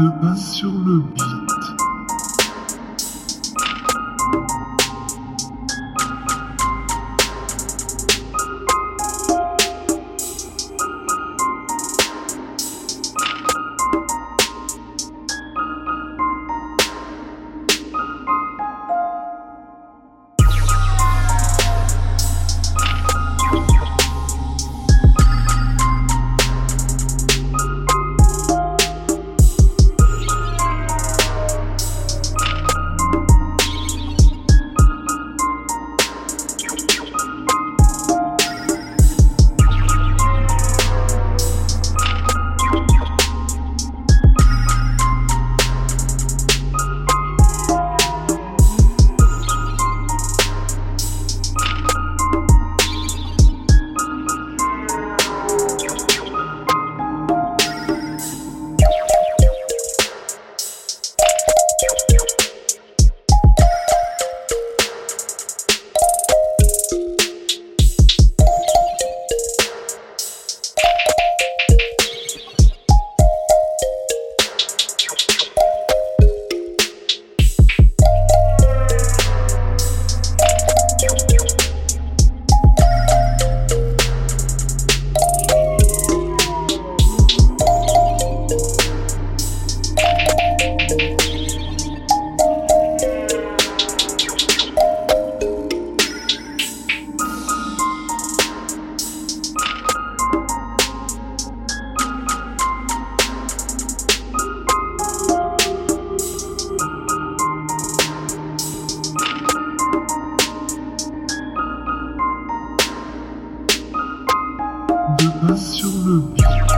de pas sur le beat. Pas sur le beat.